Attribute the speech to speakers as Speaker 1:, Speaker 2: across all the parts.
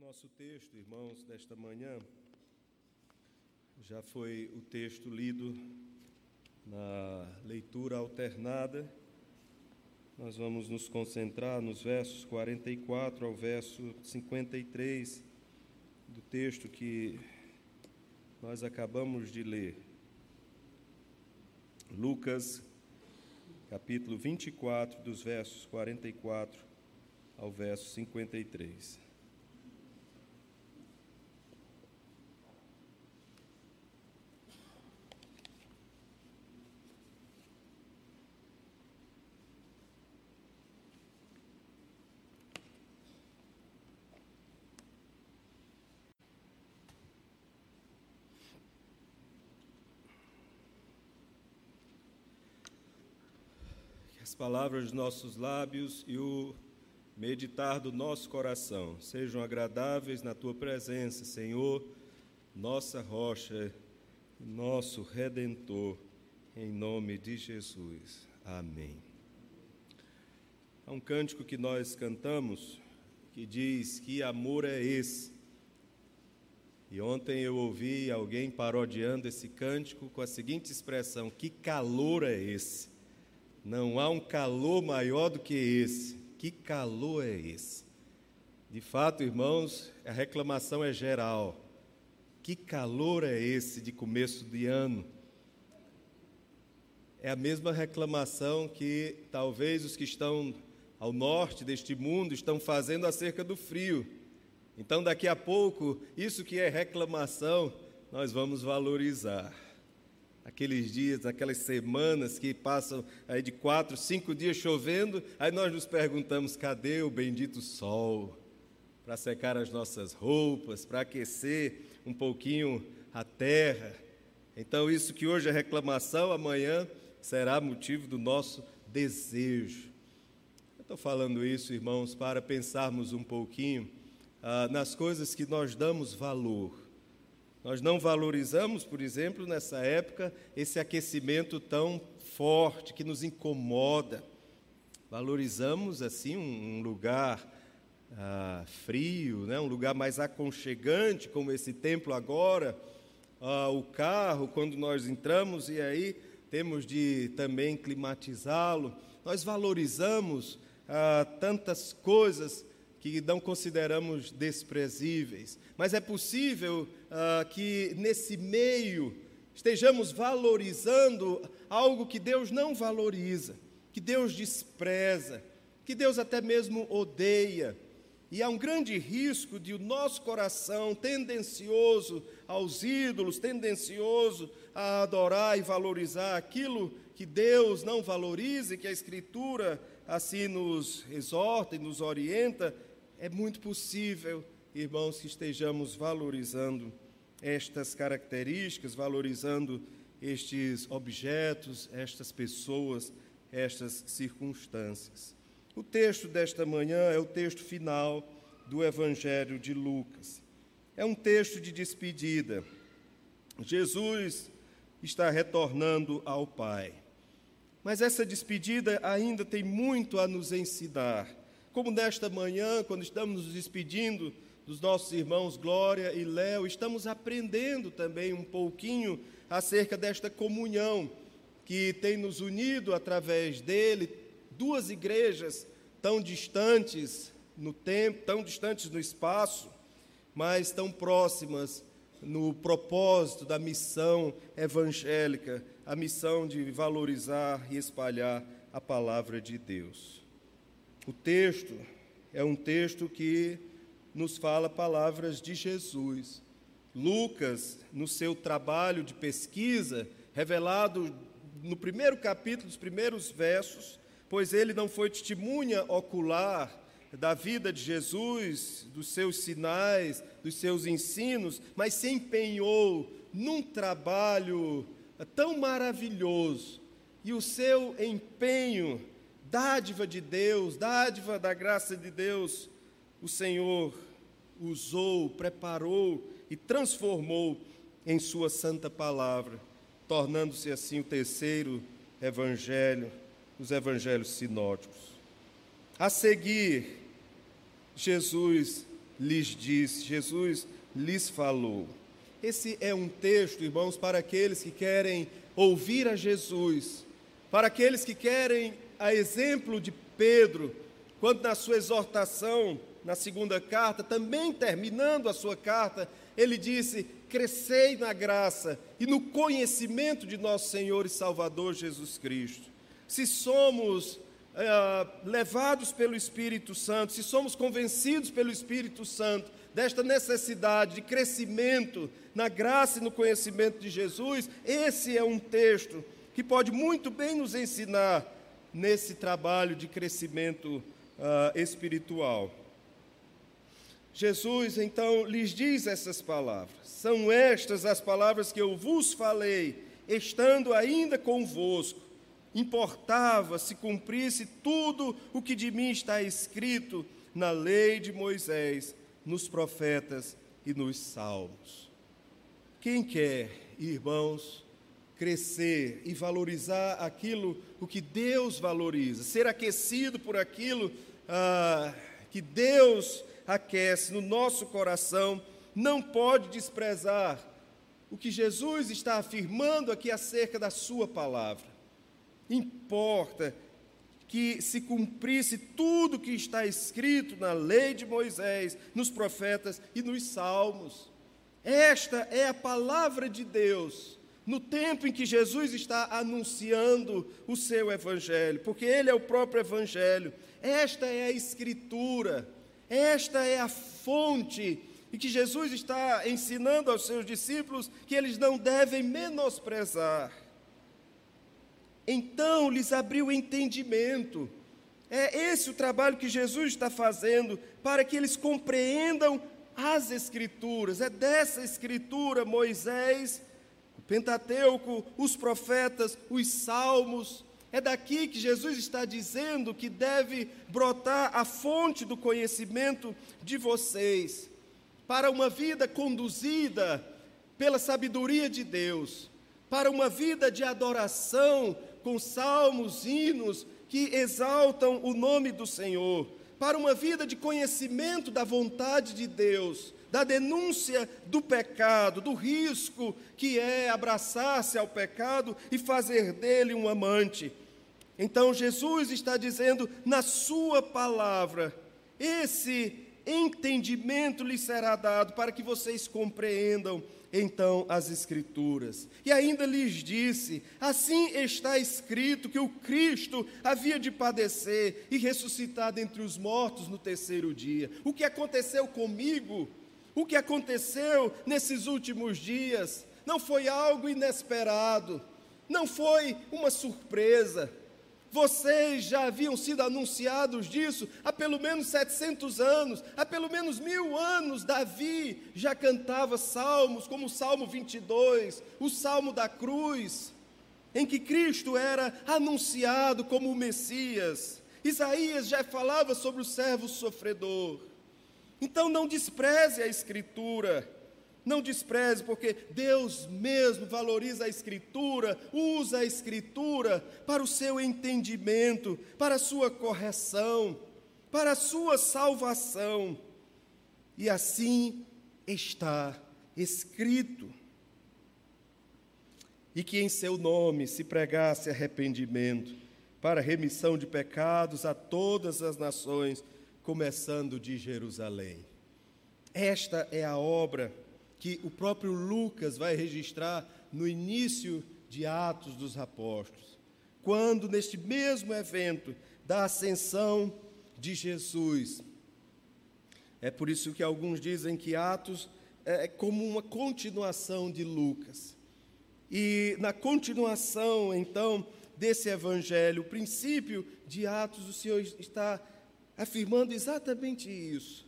Speaker 1: nosso texto, irmãos, desta manhã, já foi o texto lido na leitura alternada. Nós vamos nos concentrar nos versos 44 ao verso 53 do texto que nós acabamos de ler. Lucas, capítulo 24, dos versos 44 ao verso 53. Palavras dos nossos lábios e o meditar do nosso coração sejam agradáveis na tua presença, Senhor, nossa rocha, nosso redentor, em nome de Jesus. Amém. Há um cântico que nós cantamos que diz: Que amor é esse? E ontem eu ouvi alguém parodiando esse cântico com a seguinte expressão: Que calor é esse? Não há um calor maior do que esse. Que calor é esse? De fato, irmãos, a reclamação é geral. Que calor é esse de começo de ano? É a mesma reclamação que talvez os que estão ao norte deste mundo estão fazendo acerca do frio. Então, daqui a pouco, isso que é reclamação, nós vamos valorizar aqueles dias, aquelas semanas que passam aí de quatro, cinco dias chovendo, aí nós nos perguntamos: cadê o bendito sol para secar as nossas roupas, para aquecer um pouquinho a terra? Então, isso que hoje é reclamação, amanhã será motivo do nosso desejo. Eu estou falando isso, irmãos, para pensarmos um pouquinho ah, nas coisas que nós damos valor nós não valorizamos, por exemplo, nessa época, esse aquecimento tão forte que nos incomoda. Valorizamos, assim, um lugar ah, frio, né? um lugar mais aconchegante, como esse templo agora. Ah, o carro, quando nós entramos, e aí temos de também climatizá-lo. Nós valorizamos ah, tantas coisas que não consideramos desprezíveis, mas é possível uh, que nesse meio estejamos valorizando algo que Deus não valoriza, que Deus despreza, que Deus até mesmo odeia. E há um grande risco de o nosso coração tendencioso aos ídolos, tendencioso a adorar e valorizar aquilo que Deus não valoriza e que a Escritura assim nos exorta e nos orienta, é muito possível, irmãos, que estejamos valorizando estas características, valorizando estes objetos, estas pessoas, estas circunstâncias. O texto desta manhã é o texto final do Evangelho de Lucas. É um texto de despedida. Jesus está retornando ao Pai. Mas essa despedida ainda tem muito a nos ensinar como nesta manhã, quando estamos nos despedindo dos nossos irmãos Glória e Léo, estamos aprendendo também um pouquinho acerca desta comunhão que tem nos unido através dele, duas igrejas tão distantes no tempo, tão distantes no espaço, mas tão próximas no propósito da missão evangélica, a missão de valorizar e espalhar a palavra de Deus. O texto é um texto que nos fala palavras de Jesus. Lucas, no seu trabalho de pesquisa, revelado no primeiro capítulo, dos primeiros versos, pois ele não foi testemunha ocular da vida de Jesus, dos seus sinais, dos seus ensinos, mas se empenhou num trabalho tão maravilhoso. E o seu empenho dádiva de Deus, dádiva da graça de Deus, o Senhor usou, preparou e transformou em Sua santa palavra, tornando-se assim o terceiro evangelho, os evangelhos sinóticos. A seguir, Jesus lhes disse, Jesus lhes falou. Esse é um texto, irmãos, para aqueles que querem ouvir a Jesus, para aqueles que querem, a exemplo de Pedro, quando na sua exortação, na segunda carta, também terminando a sua carta, ele disse: Crescei na graça e no conhecimento de nosso Senhor e Salvador Jesus Cristo. Se somos é, levados pelo Espírito Santo, se somos convencidos pelo Espírito Santo desta necessidade de crescimento na graça e no conhecimento de Jesus, esse é um texto que pode muito bem nos ensinar nesse trabalho de crescimento uh, espiritual. Jesus então lhes diz essas palavras: São estas as palavras que eu vos falei, estando ainda convosco importava se cumprisse tudo o que de mim está escrito na lei de Moisés, nos profetas e nos salmos. Quem quer, irmãos, crescer e valorizar aquilo o que Deus valoriza, ser aquecido por aquilo ah, que Deus aquece no nosso coração, não pode desprezar o que Jesus está afirmando aqui acerca da Sua palavra. Importa que se cumprisse tudo que está escrito na lei de Moisés, nos profetas e nos salmos. Esta é a palavra de Deus no tempo em que Jesus está anunciando o seu evangelho, porque ele é o próprio evangelho. Esta é a escritura, esta é a fonte e que Jesus está ensinando aos seus discípulos que eles não devem menosprezar. Então lhes abriu o entendimento. É esse o trabalho que Jesus está fazendo para que eles compreendam as Escrituras. É dessa Escritura Moisés, Pentateuco, os profetas, os salmos. É daqui que Jesus está dizendo que deve brotar a fonte do conhecimento de vocês, para uma vida conduzida pela sabedoria de Deus, para uma vida de adoração com salmos, hinos que exaltam o nome do Senhor, para uma vida de conhecimento da vontade de Deus, da denúncia do pecado, do risco que é abraçar-se ao pecado e fazer dele um amante. Então Jesus está dizendo na sua palavra, esse entendimento lhe será dado para que vocês compreendam então as Escrituras. E ainda lhes disse: Assim está escrito que o Cristo havia de padecer e ressuscitar dentre os mortos no terceiro dia. O que aconteceu comigo, o que aconteceu nesses últimos dias, não foi algo inesperado, não foi uma surpresa vocês já haviam sido anunciados disso há pelo menos 700 anos, há pelo menos mil anos. Davi já cantava salmos, como o Salmo 22, o Salmo da Cruz, em que Cristo era anunciado como o Messias. Isaías já falava sobre o servo sofredor. Então não despreze a Escritura. Não despreze, porque Deus mesmo valoriza a Escritura, usa a Escritura para o seu entendimento, para a sua correção, para a sua salvação. E assim está escrito. E que em seu nome se pregasse arrependimento para remissão de pecados a todas as nações, começando de Jerusalém. Esta é a obra que o próprio Lucas vai registrar no início de Atos dos Apóstolos, quando, neste mesmo evento da ascensão de Jesus, é por isso que alguns dizem que Atos é como uma continuação de Lucas. E na continuação, então, desse evangelho, o princípio de Atos, o Senhor está afirmando exatamente isso.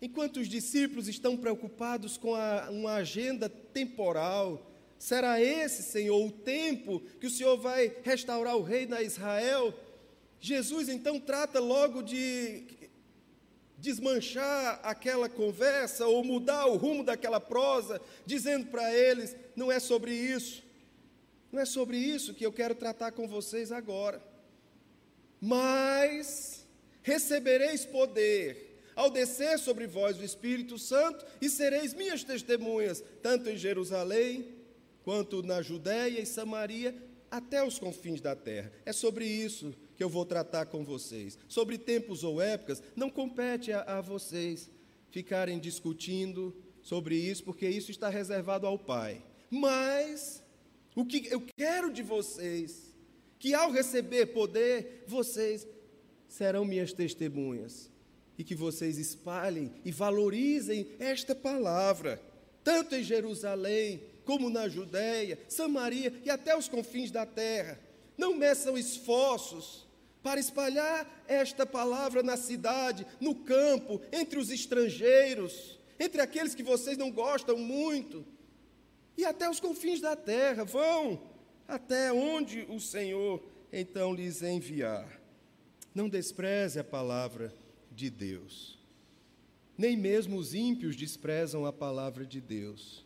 Speaker 1: Enquanto os discípulos estão preocupados com a, uma agenda temporal, será esse, Senhor, o tempo que o Senhor vai restaurar o reino a Israel? Jesus então trata logo de desmanchar aquela conversa ou mudar o rumo daquela prosa, dizendo para eles: não é sobre isso, não é sobre isso que eu quero tratar com vocês agora, mas recebereis poder ao descer sobre vós o Espírito Santo, e sereis minhas testemunhas, tanto em Jerusalém, quanto na Judéia e Samaria, até os confins da terra. É sobre isso que eu vou tratar com vocês. Sobre tempos ou épocas, não compete a, a vocês ficarem discutindo sobre isso, porque isso está reservado ao Pai. Mas o que eu quero de vocês, que ao receber poder, vocês serão minhas testemunhas e que vocês espalhem e valorizem esta palavra, tanto em Jerusalém como na Judéia, Samaria e até os confins da terra. Não meçam esforços para espalhar esta palavra na cidade, no campo, entre os estrangeiros, entre aqueles que vocês não gostam muito, e até os confins da terra. Vão até onde o Senhor então lhes enviar. Não despreze a palavra de Deus. Nem mesmo os ímpios desprezam a palavra de Deus.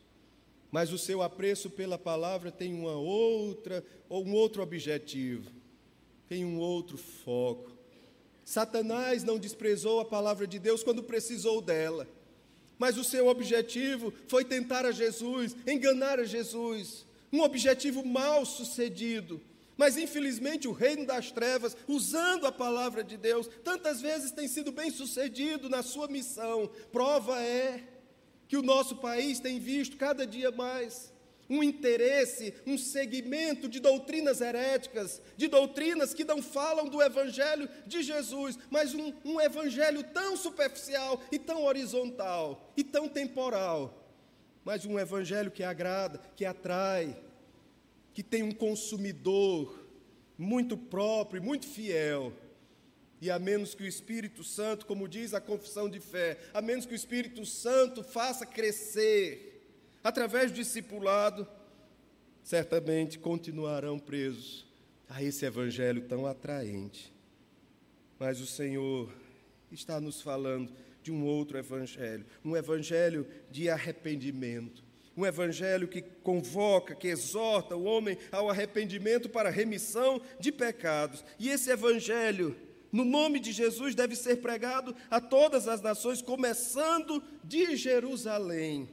Speaker 1: Mas o seu apreço pela palavra tem uma outra ou um outro objetivo, tem um outro foco. Satanás não desprezou a palavra de Deus quando precisou dela. Mas o seu objetivo foi tentar a Jesus, enganar a Jesus. Um objetivo mal sucedido mas infelizmente o reino das trevas, usando a palavra de Deus, tantas vezes tem sido bem sucedido na sua missão. Prova é que o nosso país tem visto cada dia mais um interesse, um segmento de doutrinas heréticas, de doutrinas que não falam do Evangelho de Jesus, mas um, um Evangelho tão superficial e tão horizontal e tão temporal, mas um Evangelho que agrada, que atrai, que tem um consumidor muito próprio, muito fiel. E a menos que o Espírito Santo, como diz a confissão de fé, a menos que o Espírito Santo faça crescer através do discipulado, certamente continuarão presos a esse evangelho tão atraente. Mas o Senhor está nos falando de um outro evangelho, um evangelho de arrependimento, um evangelho que convoca, que exorta o homem ao arrependimento para remissão de pecados. E esse evangelho, no nome de Jesus, deve ser pregado a todas as nações, começando de Jerusalém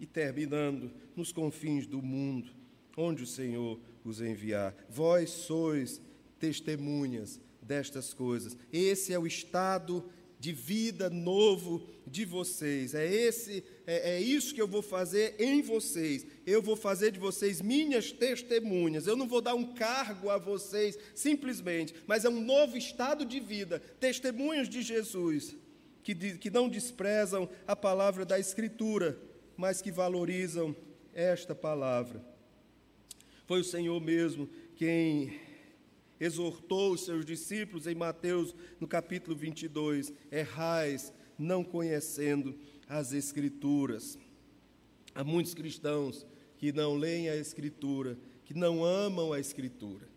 Speaker 1: e terminando nos confins do mundo, onde o Senhor os enviar. Vós sois testemunhas destas coisas. Esse é o estado de vida novo de vocês. É esse, é, é, isso que eu vou fazer em vocês. Eu vou fazer de vocês minhas testemunhas. Eu não vou dar um cargo a vocês simplesmente, mas é um novo estado de vida. Testemunhas de Jesus que, que não desprezam a palavra da Escritura, mas que valorizam esta palavra. Foi o Senhor mesmo quem exortou os seus discípulos em Mateus, no capítulo 22, errais não conhecendo as Escrituras. Há muitos cristãos que não leem a Escritura, que não amam a Escritura,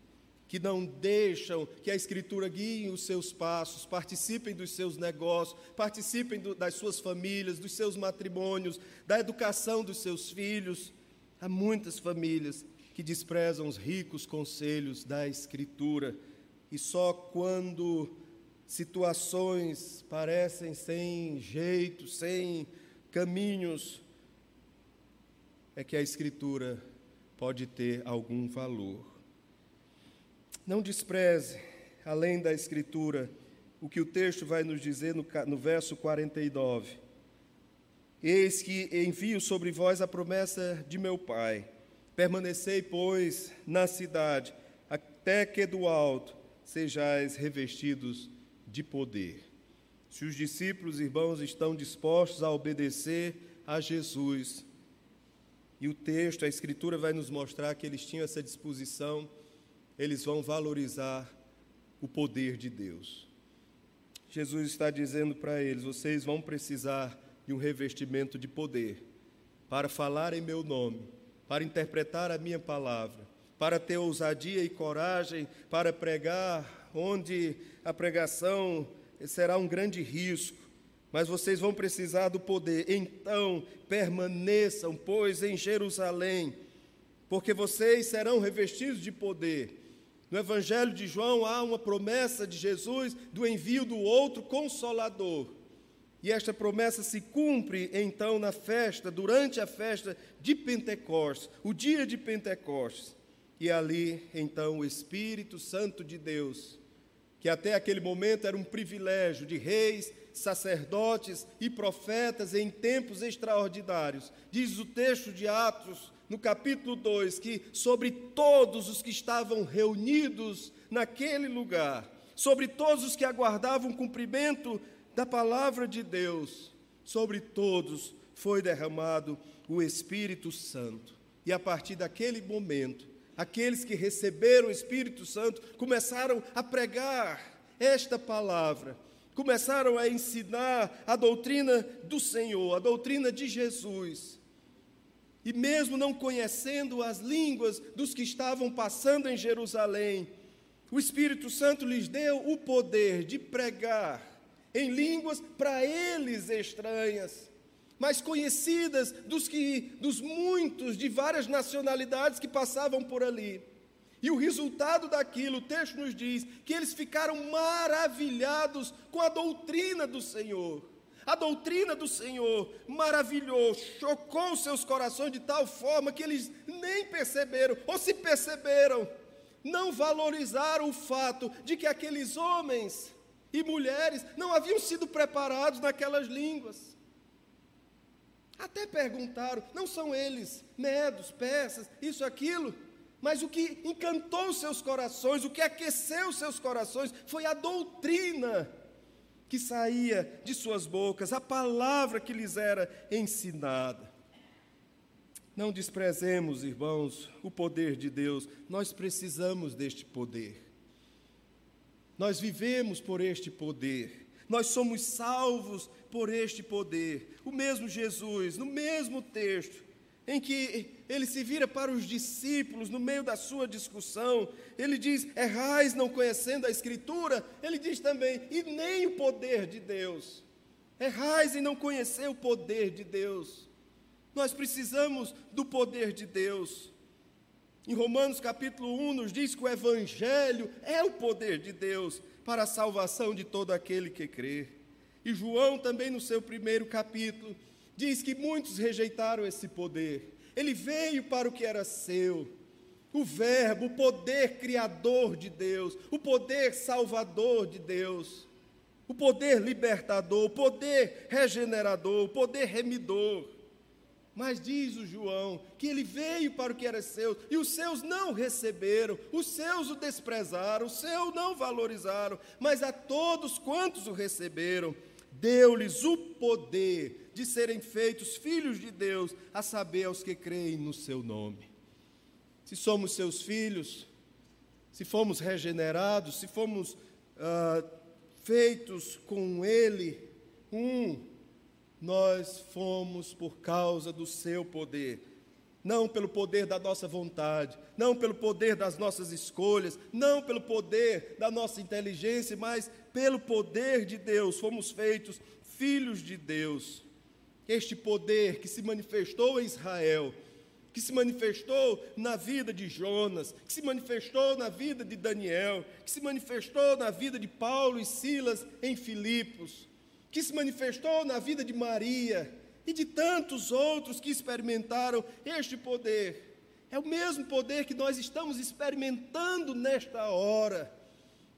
Speaker 1: que não deixam que a Escritura guie os seus passos, participem dos seus negócios, participem do, das suas famílias, dos seus matrimônios, da educação dos seus filhos. Há muitas famílias que desprezam os ricos conselhos da Escritura e só quando situações parecem sem jeito, sem caminhos, é que a Escritura pode ter algum valor. Não despreze, além da Escritura, o que o texto vai nos dizer no, no verso 49. Eis que envio sobre vós a promessa de meu Pai Permanecei, pois, na cidade, até que do alto sejais revestidos de poder. Se os discípulos, irmãos, estão dispostos a obedecer a Jesus, e o texto, a Escritura vai nos mostrar que eles tinham essa disposição, eles vão valorizar o poder de Deus. Jesus está dizendo para eles: vocês vão precisar de um revestimento de poder para falar em meu nome para interpretar a minha palavra, para ter ousadia e coragem para pregar onde a pregação será um grande risco, mas vocês vão precisar do poder. Então, permaneçam, pois, em Jerusalém, porque vocês serão revestidos de poder No Evangelho de João há uma promessa de Jesus do envio do outro consolador. E esta promessa se cumpre então na festa, durante a festa de Pentecostes, o dia de Pentecostes. E ali, então, o Espírito Santo de Deus, que até aquele momento era um privilégio de reis, sacerdotes e profetas em tempos extraordinários. Diz o texto de Atos no capítulo 2, que sobre todos os que estavam reunidos naquele lugar, sobre todos os que aguardavam o cumprimento da palavra de Deus, sobre todos foi derramado o Espírito Santo. E a partir daquele momento, aqueles que receberam o Espírito Santo começaram a pregar esta palavra, começaram a ensinar a doutrina do Senhor, a doutrina de Jesus. E mesmo não conhecendo as línguas dos que estavam passando em Jerusalém, o Espírito Santo lhes deu o poder de pregar em línguas para eles estranhas, mas conhecidas dos que dos muitos de várias nacionalidades que passavam por ali. E o resultado daquilo, o texto nos diz que eles ficaram maravilhados com a doutrina do Senhor. A doutrina do Senhor maravilhou, chocou seus corações de tal forma que eles nem perceberam, ou se perceberam, não valorizaram o fato de que aqueles homens e mulheres não haviam sido preparados naquelas línguas. Até perguntaram, não são eles medos, peças, isso, aquilo, mas o que encantou seus corações, o que aqueceu seus corações foi a doutrina que saía de suas bocas, a palavra que lhes era ensinada. Não desprezemos, irmãos, o poder de Deus, nós precisamos deste poder. Nós vivemos por este poder, nós somos salvos por este poder. O mesmo Jesus, no mesmo texto, em que ele se vira para os discípulos no meio da sua discussão, ele diz: errais não conhecendo a Escritura, ele diz também, e nem o poder de Deus. Errais em não conhecer o poder de Deus. Nós precisamos do poder de Deus. Em Romanos capítulo 1 nos diz que o Evangelho é o poder de Deus para a salvação de todo aquele que crê. E João também no seu primeiro capítulo diz que muitos rejeitaram esse poder. Ele veio para o que era seu. O Verbo, o poder criador de Deus, o poder salvador de Deus, o poder libertador, o poder regenerador, o poder remidor. Mas diz o João que ele veio para o que era seu e os seus não receberam, os seus o desprezaram, os seus não valorizaram, mas a todos quantos o receberam, deu-lhes o poder de serem feitos filhos de Deus, a saber, aos que creem no seu nome. Se somos seus filhos, se fomos regenerados, se fomos ah, feitos com Ele, um, nós fomos por causa do seu poder não pelo poder da nossa vontade, não pelo poder das nossas escolhas, não pelo poder da nossa inteligência, mas pelo poder de Deus, fomos feitos filhos de Deus. Este poder que se manifestou em Israel, que se manifestou na vida de Jonas, que se manifestou na vida de Daniel, que se manifestou na vida de Paulo e Silas em Filipos, que se manifestou na vida de Maria e de tantos outros que experimentaram este poder. É o mesmo poder que nós estamos experimentando nesta hora.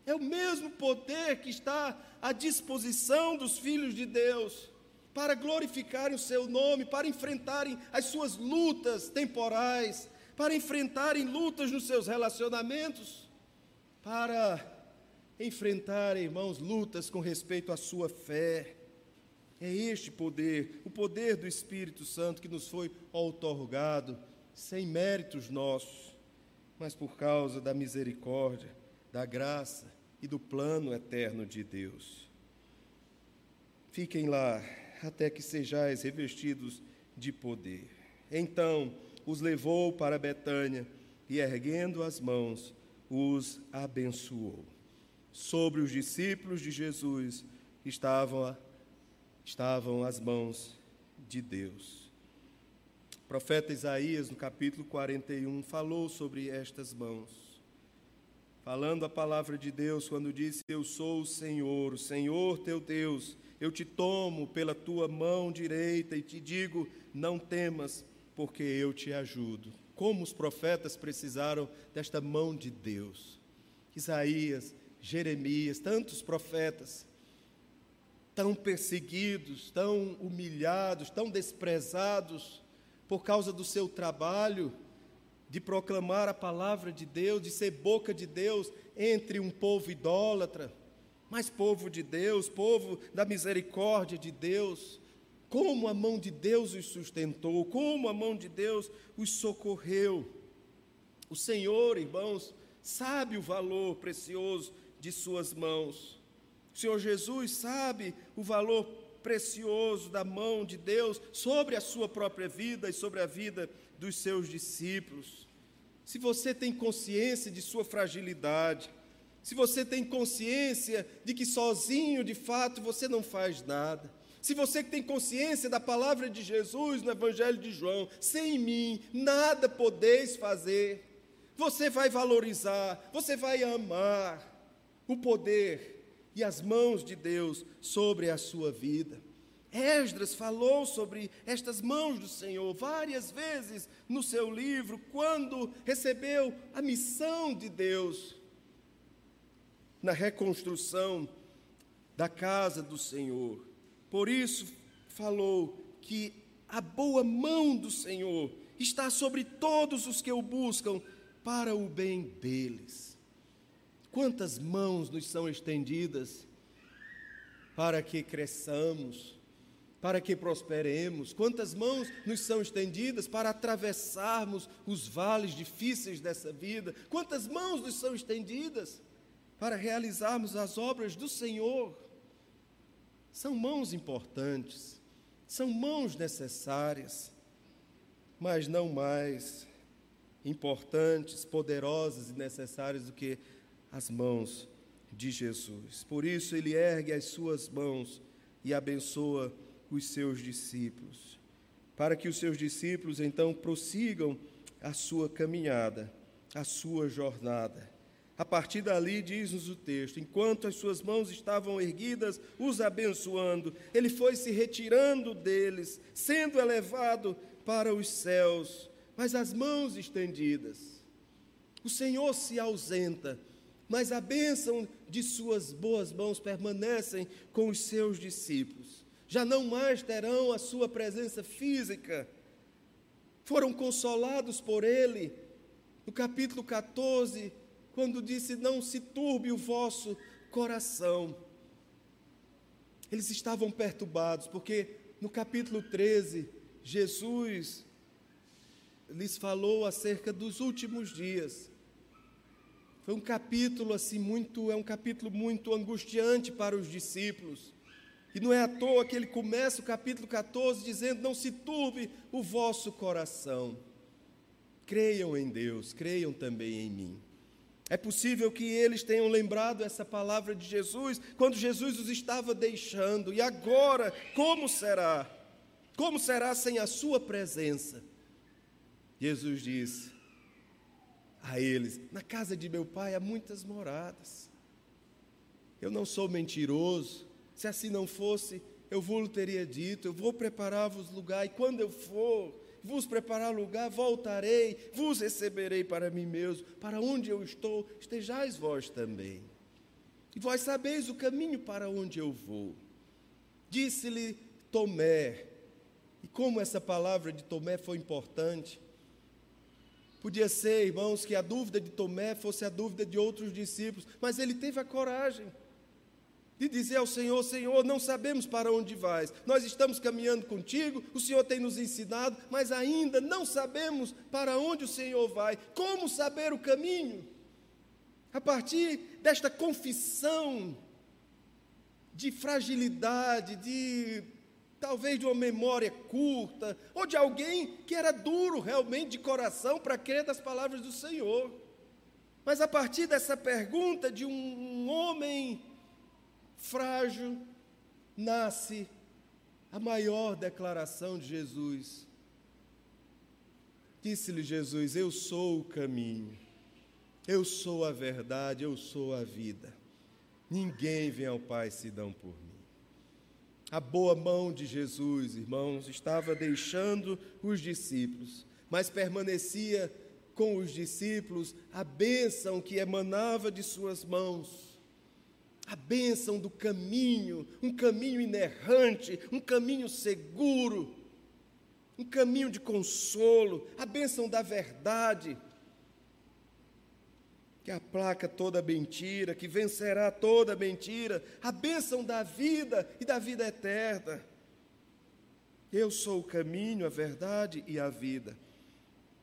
Speaker 1: É o mesmo poder que está à disposição dos filhos de Deus para glorificarem o seu nome, para enfrentarem as suas lutas temporais, para enfrentarem lutas nos seus relacionamentos, para enfrentarem, irmãos, lutas com respeito à sua fé. É este poder, o poder do Espírito Santo que nos foi outorgado, sem méritos nossos, mas por causa da misericórdia, da graça e do plano eterno de Deus. Fiquem lá até que sejais revestidos de poder. Então os levou para Betânia e, erguendo as mãos, os abençoou. Sobre os discípulos de Jesus estavam, estavam as mãos de Deus. O profeta Isaías, no capítulo 41, falou sobre estas mãos. falando a palavra de Deus quando disse: Eu sou o Senhor, o Senhor teu Deus. Eu te tomo pela tua mão direita e te digo: Não temas, porque eu te ajudo. Como os profetas precisaram desta mão de Deus. Isaías, Jeremias, tantos profetas, tão perseguidos, tão humilhados, tão desprezados por causa do seu trabalho de proclamar a palavra de Deus, de ser boca de Deus entre um povo idólatra, mas povo de Deus, povo da misericórdia de Deus. Como a mão de Deus os sustentou, como a mão de Deus os socorreu. O Senhor, irmãos, sabe o valor precioso de Suas mãos. O Senhor Jesus sabe o valor precioso da mão de Deus sobre a sua própria vida e sobre a vida dos seus discípulos. Se você tem consciência de sua fragilidade, se você tem consciência de que sozinho, de fato, você não faz nada, se você que tem consciência da palavra de Jesus no Evangelho de João, sem mim nada podeis fazer, você vai valorizar, você vai amar o poder e as mãos de Deus sobre a sua vida. Esdras falou sobre estas mãos do Senhor várias vezes no seu livro, quando recebeu a missão de Deus na reconstrução da casa do Senhor. Por isso, falou que a boa mão do Senhor está sobre todos os que o buscam para o bem deles. Quantas mãos nos são estendidas para que cresçamos, para que prosperemos? Quantas mãos nos são estendidas para atravessarmos os vales difíceis dessa vida? Quantas mãos nos são estendidas para realizarmos as obras do Senhor? São mãos importantes, são mãos necessárias, mas não mais importantes, poderosas e necessárias do que as mãos de Jesus. Por isso, ele ergue as suas mãos e abençoa os seus discípulos, para que os seus discípulos então prossigam a sua caminhada, a sua jornada. A partir dali, diz-nos o texto: enquanto as suas mãos estavam erguidas, os abençoando, ele foi se retirando deles, sendo elevado para os céus, mas as mãos estendidas. O Senhor se ausenta, mas a bênção de suas boas mãos permanecem com os seus discípulos. Já não mais terão a sua presença física. Foram consolados por ele. No capítulo 14, quando disse: Não se turbe o vosso coração. Eles estavam perturbados, porque no capítulo 13, Jesus lhes falou acerca dos últimos dias. Foi um capítulo assim muito, é um capítulo muito angustiante para os discípulos. E não é à toa que ele começa o capítulo 14 dizendo: Não se turbe o vosso coração. Creiam em Deus, creiam também em mim. É possível que eles tenham lembrado essa palavra de Jesus quando Jesus os estava deixando. E agora, como será? Como será sem a sua presença? Jesus disse a eles: Na casa de meu pai há muitas moradas. Eu não sou mentiroso. Se assim não fosse, eu vou teria dito: Eu vou preparar-vos lugar, e quando eu for, vos preparar lugar, voltarei, vos receberei para mim mesmo, para onde eu estou, estejais vós também. E vós sabeis o caminho para onde eu vou. Disse-lhe Tomé, e como essa palavra de Tomé foi importante, Podia ser, irmãos, que a dúvida de Tomé fosse a dúvida de outros discípulos, mas ele teve a coragem de dizer ao Senhor: Senhor, não sabemos para onde vais, nós estamos caminhando contigo, o Senhor tem nos ensinado, mas ainda não sabemos para onde o Senhor vai, como saber o caminho? A partir desta confissão de fragilidade, de talvez de uma memória curta, ou de alguém que era duro realmente de coração para crer das palavras do Senhor. Mas a partir dessa pergunta de um homem frágil, nasce a maior declaração de Jesus. Disse-lhe Jesus: Eu sou o caminho, Eu sou a verdade, eu sou a vida. Ninguém vem ao Pai se dão por. A boa mão de Jesus, irmãos, estava deixando os discípulos, mas permanecia com os discípulos a bênção que emanava de suas mãos. A bênção do caminho, um caminho inerrante, um caminho seguro, um caminho de consolo, a bênção da verdade que aplaca toda mentira, que vencerá toda mentira, a bênção da vida e da vida eterna. Eu sou o caminho, a verdade e a vida.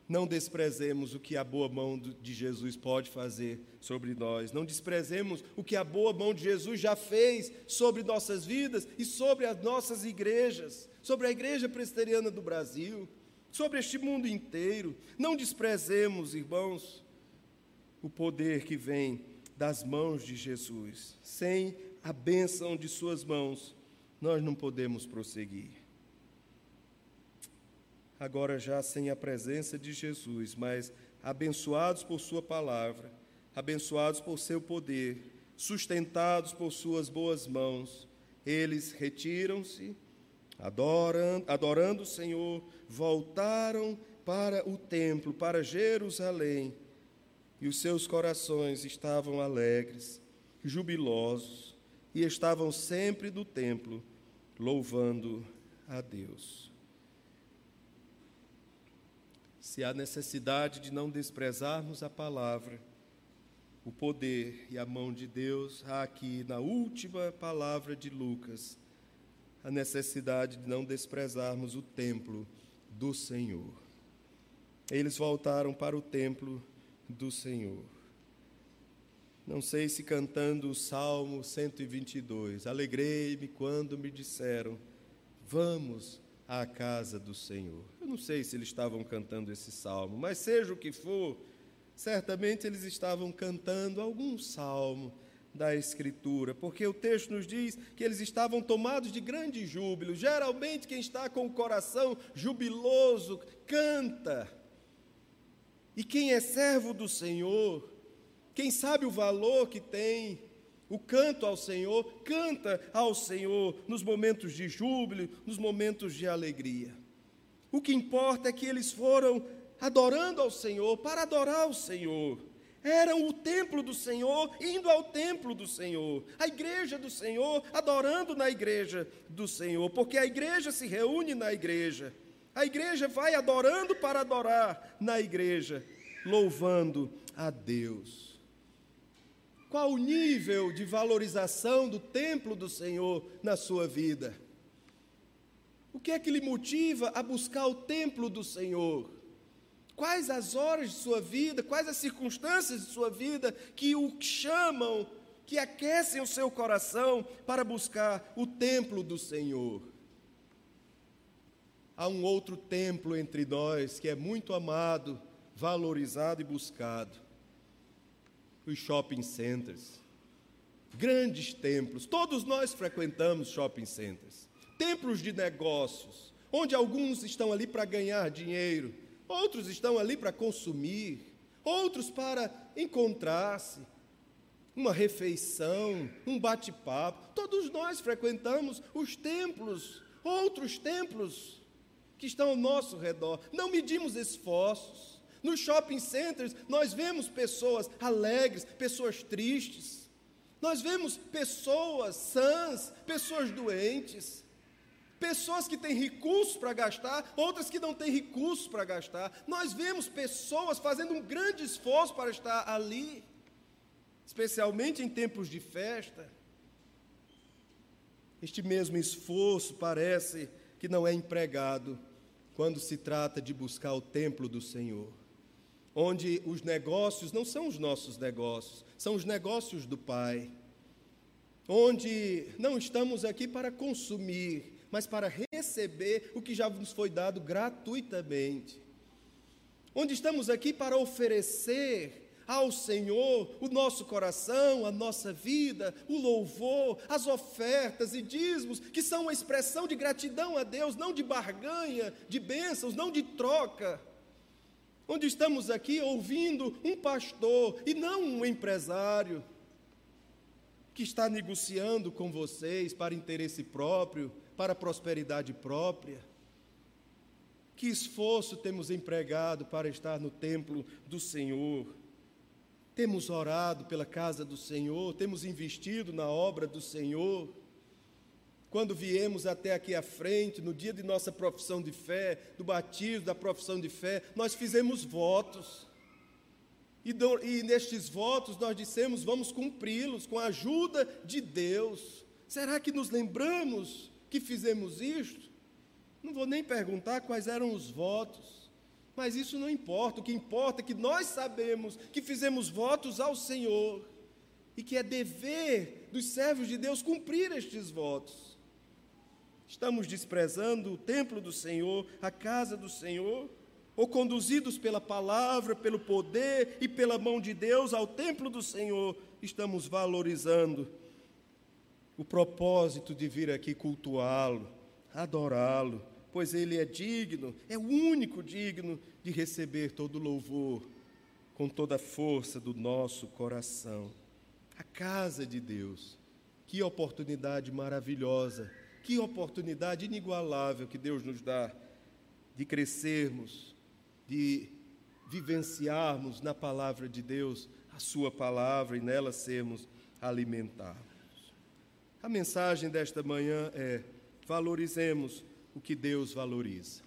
Speaker 1: Não desprezemos o que a boa mão de Jesus pode fazer sobre nós. Não desprezemos o que a boa mão de Jesus já fez sobre nossas vidas e sobre as nossas igrejas, sobre a Igreja Presbiteriana do Brasil, sobre este mundo inteiro. Não desprezemos, irmãos, o poder que vem das mãos de Jesus. Sem a bênção de Suas mãos, nós não podemos prosseguir. Agora, já sem a presença de Jesus, mas abençoados por Sua palavra, abençoados por seu poder, sustentados por Suas boas mãos, eles retiram-se, adorando, adorando o Senhor, voltaram para o templo, para Jerusalém e os seus corações estavam alegres, jubilosos, e estavam sempre do templo, louvando a Deus. Se há necessidade de não desprezarmos a palavra, o poder e a mão de Deus, há aqui na última palavra de Lucas, a necessidade de não desprezarmos o templo do Senhor. Eles voltaram para o templo do Senhor. Não sei se cantando o Salmo 122, alegrei-me quando me disseram, vamos à casa do Senhor. Eu não sei se eles estavam cantando esse salmo, mas seja o que for, certamente eles estavam cantando algum salmo da Escritura, porque o texto nos diz que eles estavam tomados de grande júbilo. Geralmente, quem está com o coração jubiloso canta e quem é servo do Senhor, quem sabe o valor que tem, o canto ao Senhor, canta ao Senhor nos momentos de júbilo, nos momentos de alegria. O que importa é que eles foram adorando ao Senhor, para adorar o Senhor. Eram o templo do Senhor, indo ao templo do Senhor. A igreja do Senhor, adorando na igreja do Senhor, porque a igreja se reúne na igreja. A igreja vai adorando para adorar na igreja, louvando a Deus. Qual o nível de valorização do templo do Senhor na sua vida? O que é que lhe motiva a buscar o templo do Senhor? Quais as horas de sua vida, quais as circunstâncias de sua vida que o chamam, que aquecem o seu coração para buscar o templo do Senhor? Há um outro templo entre nós que é muito amado, valorizado e buscado: os shopping centers. Grandes templos, todos nós frequentamos shopping centers. Templos de negócios, onde alguns estão ali para ganhar dinheiro, outros estão ali para consumir, outros para encontrar-se, uma refeição, um bate-papo. Todos nós frequentamos os templos, outros templos que estão ao nosso redor. Não medimos esforços. Nos shopping centers, nós vemos pessoas alegres, pessoas tristes. Nós vemos pessoas sãs, pessoas doentes. Pessoas que têm recursos para gastar, outras que não têm recursos para gastar. Nós vemos pessoas fazendo um grande esforço para estar ali, especialmente em tempos de festa. Este mesmo esforço parece que não é empregado quando se trata de buscar o templo do Senhor, onde os negócios não são os nossos negócios, são os negócios do Pai, onde não estamos aqui para consumir, mas para receber o que já nos foi dado gratuitamente, onde estamos aqui para oferecer ao Senhor o nosso coração, a nossa vida, o louvor, as ofertas e dízimos, que são uma expressão de gratidão a Deus, não de barganha, de bênçãos, não de troca. onde estamos aqui ouvindo um pastor e não um empresário que está negociando com vocês para interesse próprio, para prosperidade própria. Que esforço temos empregado para estar no templo do Senhor? Temos orado pela casa do Senhor, temos investido na obra do Senhor. Quando viemos até aqui à frente, no dia de nossa profissão de fé, do batismo da profissão de fé, nós fizemos votos. E, e nestes votos nós dissemos: vamos cumpri-los com a ajuda de Deus. Será que nos lembramos que fizemos isto? Não vou nem perguntar quais eram os votos, mas isso não importa. O que importa é que nós sabemos que fizemos votos ao Senhor e que é dever dos servos de Deus cumprir estes votos. Estamos desprezando o templo do Senhor, a casa do Senhor, ou conduzidos pela palavra, pelo poder e pela mão de Deus ao templo do Senhor, estamos valorizando o propósito de vir aqui cultuá-lo, adorá-lo, pois ele é digno, é o único digno de receber todo louvor com toda a força do nosso coração. A casa de Deus, que oportunidade maravilhosa que oportunidade inigualável que Deus nos dá de crescermos, de vivenciarmos na palavra de Deus a Sua palavra e nela sermos alimentados. A mensagem desta manhã é: valorizemos o que Deus valoriza.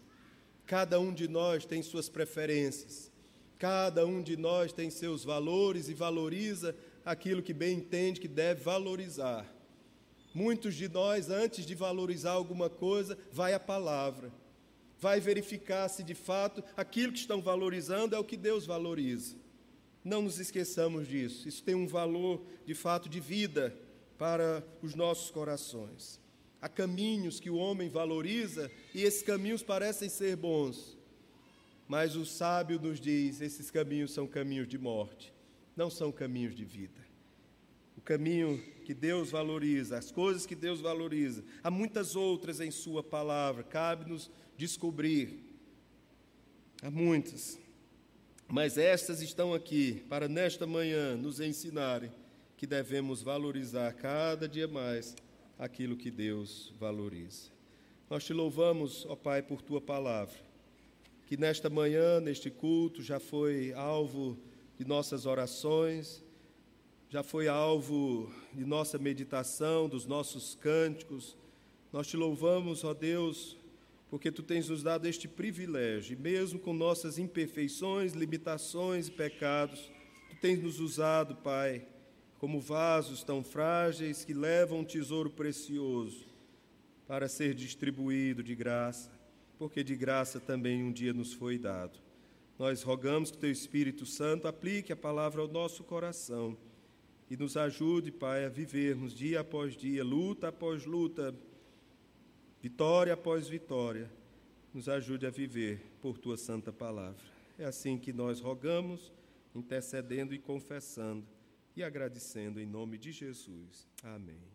Speaker 1: Cada um de nós tem suas preferências, cada um de nós tem seus valores e valoriza aquilo que bem entende que deve valorizar. Muitos de nós, antes de valorizar alguma coisa, vai à palavra, vai verificar se de fato aquilo que estão valorizando é o que Deus valoriza. Não nos esqueçamos disso. Isso tem um valor de fato de vida para os nossos corações. Há caminhos que o homem valoriza e esses caminhos parecem ser bons, mas o sábio nos diz: esses caminhos são caminhos de morte, não são caminhos de vida caminho que Deus valoriza, as coisas que Deus valoriza. Há muitas outras em Sua palavra, cabe-nos descobrir. Há muitas. Mas estas estão aqui para nesta manhã nos ensinarem que devemos valorizar cada dia mais aquilo que Deus valoriza. Nós te louvamos, ó Pai, por tua palavra, que nesta manhã, neste culto, já foi alvo de nossas orações, já foi alvo de nossa meditação, dos nossos cânticos. Nós te louvamos, ó Deus, porque tu tens nos dado este privilégio, e mesmo com nossas imperfeições, limitações e pecados, tu tens nos usado, Pai, como vasos tão frágeis que levam um tesouro precioso para ser distribuído de graça, porque de graça também um dia nos foi dado. Nós rogamos que teu Espírito Santo aplique a palavra ao nosso coração e nos ajude, Pai, a vivermos dia após dia, luta após luta, vitória após vitória. Nos ajude a viver por tua santa palavra. É assim que nós rogamos, intercedendo e confessando e agradecendo em nome de Jesus. Amém.